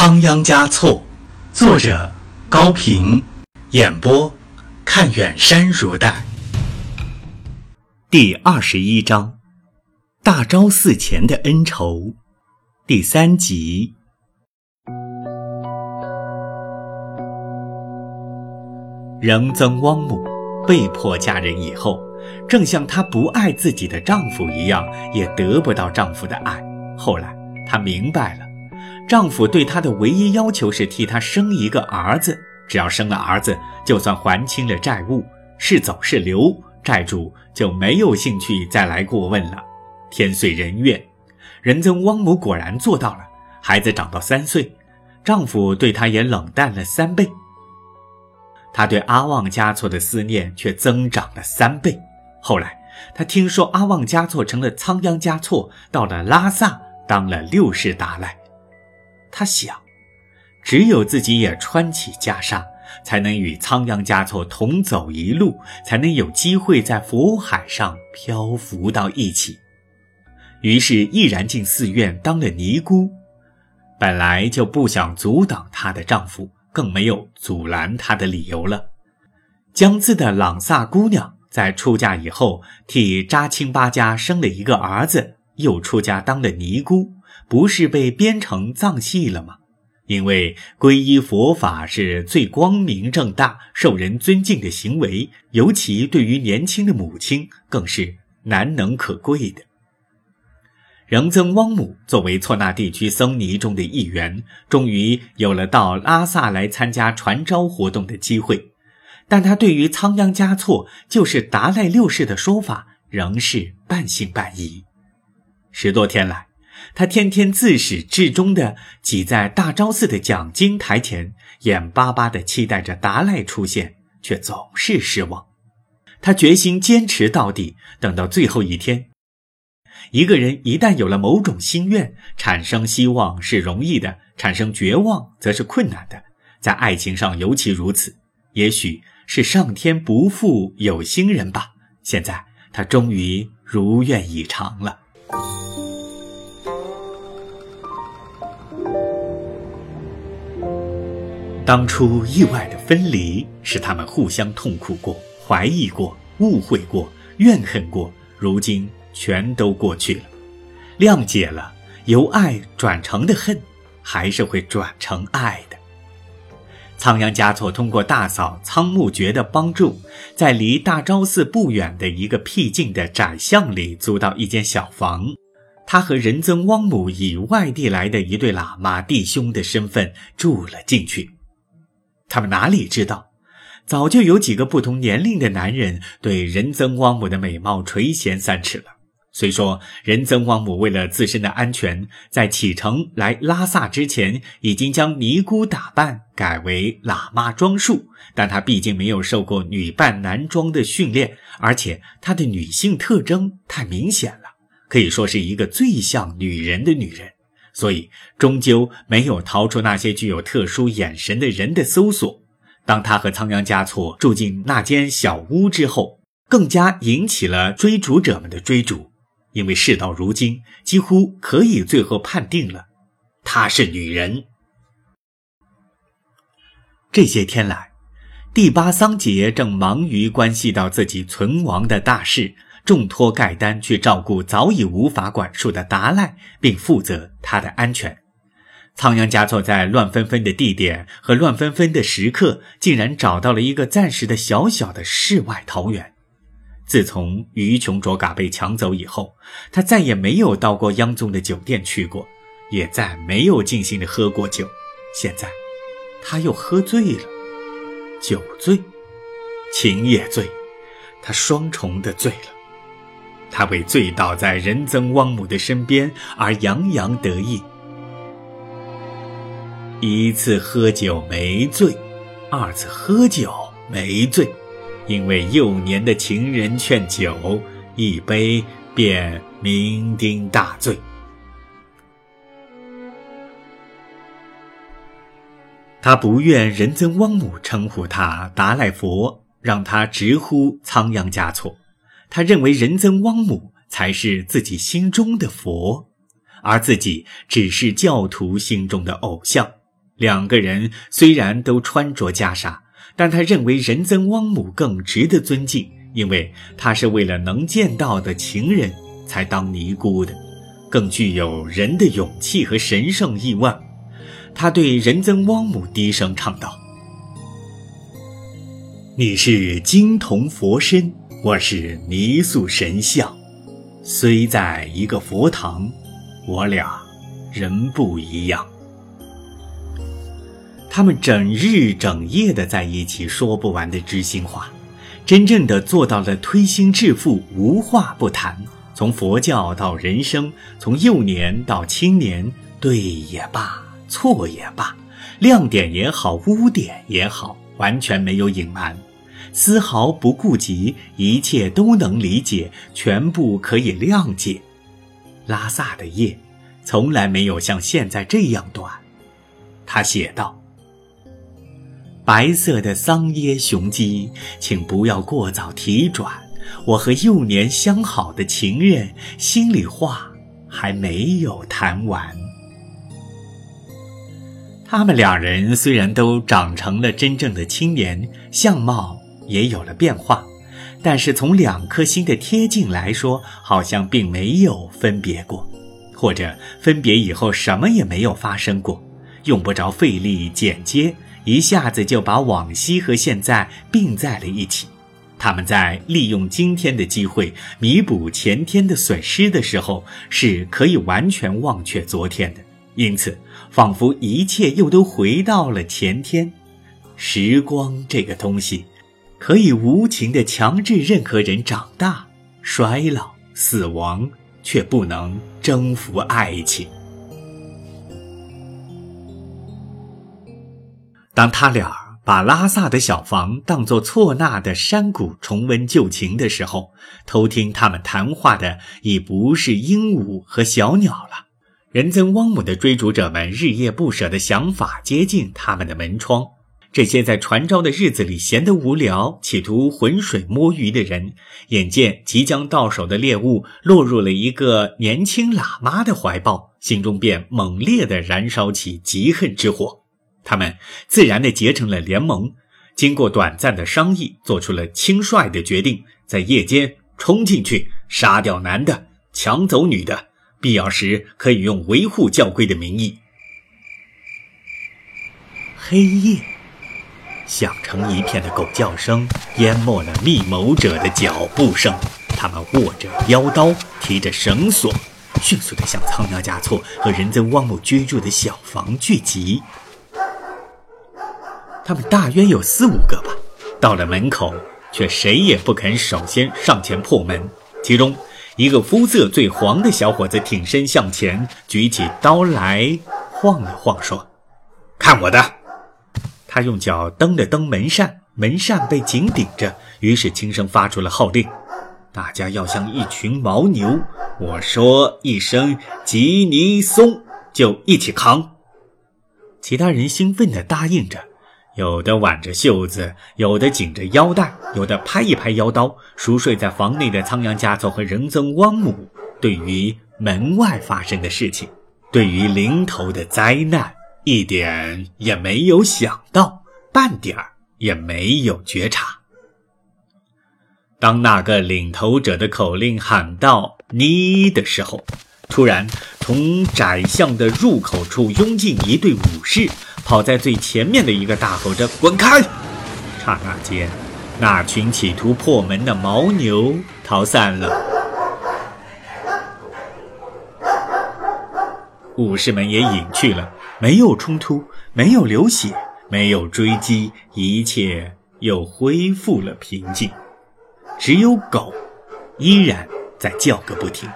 仓央嘉措，作者高平，演播看远山如黛。第二十一章，大昭寺前的恩仇，第三集。仁增汪母被迫嫁人以后，正像她不爱自己的丈夫一样，也得不到丈夫的爱。后来她明白了。丈夫对她的唯一要求是替她生一个儿子，只要生了儿子，就算还清了债务，是走是留，债主就没有兴趣再来过问了。天遂人愿，仁增汪母果然做到了。孩子长到三岁，丈夫对她也冷淡了三倍。她对阿旺嘉措的思念却增长了三倍。后来，她听说阿旺嘉措成了仓央嘉措，到了拉萨当了六世达赖。他想，只有自己也穿起袈裟，才能与仓央嘉措同走一路，才能有机会在佛海上漂浮到一起。于是毅然进寺院当了尼姑。本来就不想阻挡她的丈夫，更没有阻拦她的理由了。江孜的朗萨姑娘在出嫁以后，替扎青巴家生了一个儿子，又出家当了尼姑。不是被编成藏戏了吗？因为皈依佛法是最光明正大、受人尊敬的行为，尤其对于年轻的母亲，更是难能可贵的。仁增汪母作为错那地区僧尼中的一员，终于有了到拉萨来参加传召活动的机会，但他对于仓央嘉措就是达赖六世的说法，仍是半信半疑。十多天来。他天天自始至终地挤在大昭寺的讲经台前，眼巴巴地期待着达赖出现，却总是失望。他决心坚持到底，等到最后一天。一个人一旦有了某种心愿，产生希望是容易的，产生绝望则是困难的，在爱情上尤其如此。也许是上天不负有心人吧。现在他终于如愿以偿了。当初意外的分离，使他们互相痛苦过、怀疑过、误会过、怨恨过，如今全都过去了。谅解了，由爱转成的恨，还是会转成爱的。仓央嘉措通过大嫂仓木觉的帮助，在离大昭寺不远的一个僻静的窄巷里租到一间小房。他和仁增汪母以外地来的一对喇嘛弟兄的身份住了进去。他们哪里知道，早就有几个不同年龄的男人对仁增旺姆的美貌垂涎三尺了。虽说仁增旺姆为了自身的安全，在启程来拉萨之前，已经将尼姑打扮改为喇嘛装束，但她毕竟没有受过女扮男装的训练，而且她的女性特征太明显了，可以说是一个最像女人的女人。所以，终究没有逃出那些具有特殊眼神的人的搜索。当他和仓央嘉措住进那间小屋之后，更加引起了追逐者们的追逐。因为事到如今，几乎可以最后判定了，她是女人。这些天来，第八桑杰正忙于关系到自己存亡的大事。重托盖丹去照顾早已无法管束的达赖，并负责他的安全。仓央嘉措在乱纷纷的地点和乱纷纷的时刻，竟然找到了一个暂时的小小的世外桃源。自从于琼卓嘎被抢走以后，他再也没有到过央宗的酒店去过，也再没有尽兴的喝过酒。现在，他又喝醉了，酒醉，情也醉，他双重的醉了。他为醉倒在仁增汪母的身边而洋洋得意。一次喝酒没醉，二次喝酒没醉，因为幼年的情人劝酒，一杯便酩酊大醉。他不愿仁增汪母称呼他达赖佛，让他直呼仓央嘉措。他认为仁增汪母才是自己心中的佛，而自己只是教徒心中的偶像。两个人虽然都穿着袈裟，但他认为仁增汪姆更值得尊敬，因为他是为了能见到的情人才当尼姑的，更具有人的勇气和神圣意望。他对仁增汪姆低声唱道：“你是金铜佛身，我是泥塑神像，虽在一个佛堂，我俩人不一样。”他们整日整夜的在一起说不完的知心话，真正的做到了推心置腹、无话不谈。从佛教到人生，从幼年到青年，对也罢，错也罢，亮点也好，污点也好，完全没有隐瞒，丝毫不顾及，一切都能理解，全部可以谅解。拉萨的夜，从来没有像现在这样短。他写道。白色的桑耶雄鸡，请不要过早提转。我和幼年相好的情人，心里话还没有谈完。他们两人虽然都长成了真正的青年，相貌也有了变化，但是从两颗心的贴近来说，好像并没有分别过，或者分别以后什么也没有发生过，用不着费力剪接。一下子就把往昔和现在并在了一起，他们在利用今天的机会弥补前天的损失的时候，是可以完全忘却昨天的，因此仿佛一切又都回到了前天。时光这个东西，可以无情的强制任何人长大、衰老、死亡，却不能征服爱情。当他俩把拉萨的小房当作错纳的山谷重温旧情的时候，偷听他们谈话的已不是鹦鹉和小鸟了。仁增汪姆的追逐者们日夜不舍的想法接近他们的门窗。这些在传召的日子里闲得无聊，企图浑水摸鱼的人，眼见即将到手的猎物落入了一个年轻喇嘛的怀抱，心中便猛烈地燃烧起嫉恨之火。他们自然地结成了联盟，经过短暂的商议，做出了轻率的决定：在夜间冲进去，杀掉男的，抢走女的，必要时可以用维护教规的名义。黑夜，响成一片的狗叫声淹没了密谋者的脚步声。他们握着腰刀，提着绳索，迅速地向仓央嘉措和仁增旺姆居住的小房聚集。他们大约有四五个吧，到了门口，却谁也不肯首先上前破门。其中一个肤色最黄的小伙子挺身向前，举起刀来，晃了晃，说：“看我的！”他用脚蹬了蹬门扇，门扇被紧顶着，于是轻声发出了号令：“大家要像一群牦牛，我说一声‘吉尼松’，就一起扛。”其他人兴奋地答应着。有的挽着袖子，有的紧着腰带，有的拍一拍腰刀。熟睡在房内的仓央嘉措和仁增汪姆，对于门外发生的事情，对于临头的灾难，一点也没有想到，半点儿也没有觉察。当那个领头者的口令喊到“你”的时候，突然从窄巷的入口处拥进一队武士。跑在最前面的一个大吼着：“滚开！”刹那间，那群企图破门的牦牛逃散了，武士们也隐去了。没有冲突，没有流血，没有追击，一切又恢复了平静。只有狗，依然在叫个不停。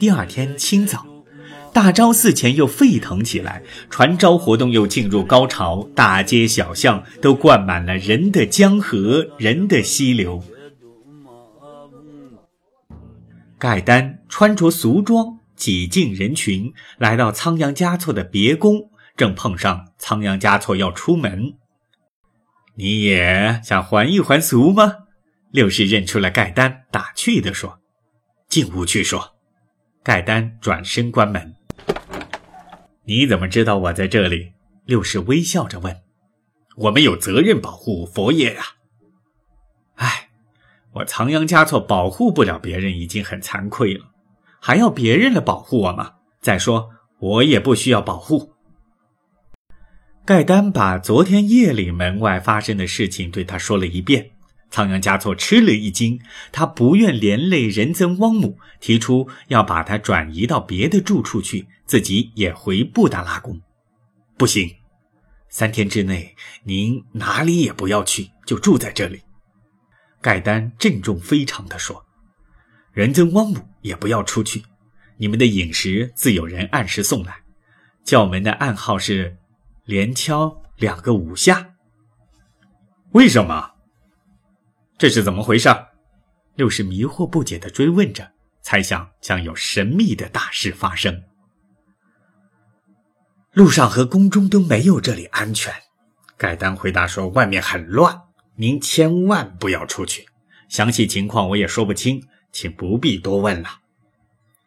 第二天清早，大昭寺前又沸腾起来，传召活动又进入高潮，大街小巷都灌满了人的江河，人的溪流。盖丹穿着俗装，挤进人群，来到仓央嘉措的别宫，正碰上仓央嘉措要出门。你也想还一还俗吗？六世认出了盖丹，打趣地说：“进屋去说。”盖丹转身关门。你怎么知道我在这里？六世微笑着问。我们有责任保护佛爷呀。哎，我仓央嘉措保护不了别人已经很惭愧了，还要别人来保护我吗？再说我也不需要保护。盖丹把昨天夜里门外发生的事情对他说了一遍。仓央嘉措吃了一惊，他不愿连累仁增汪姆，提出要把他转移到别的住处去，自己也回布达拉宫。不行。三天之内，您哪里也不要去，就住在这里。”盖丹郑重非常地说，“仁增汪姆也不要出去，你们的饮食自有人按时送来。教门的暗号是，连敲两个五下。为什么？这是怎么回事？”六世迷惑不解地追问着，猜想将有神秘的大事发生。路上和宫中都没有这里安全，盖丹回答说：“外面很乱，您千万不要出去。详细情况我也说不清，请不必多问了。”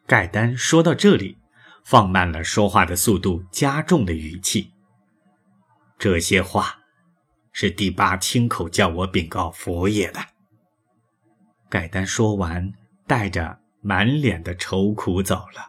盖丹说到这里，放慢了说话的速度，加重了语气：“这些话是第八亲口叫我禀告佛爷的。”盖丹说完，带着满脸的愁苦走了。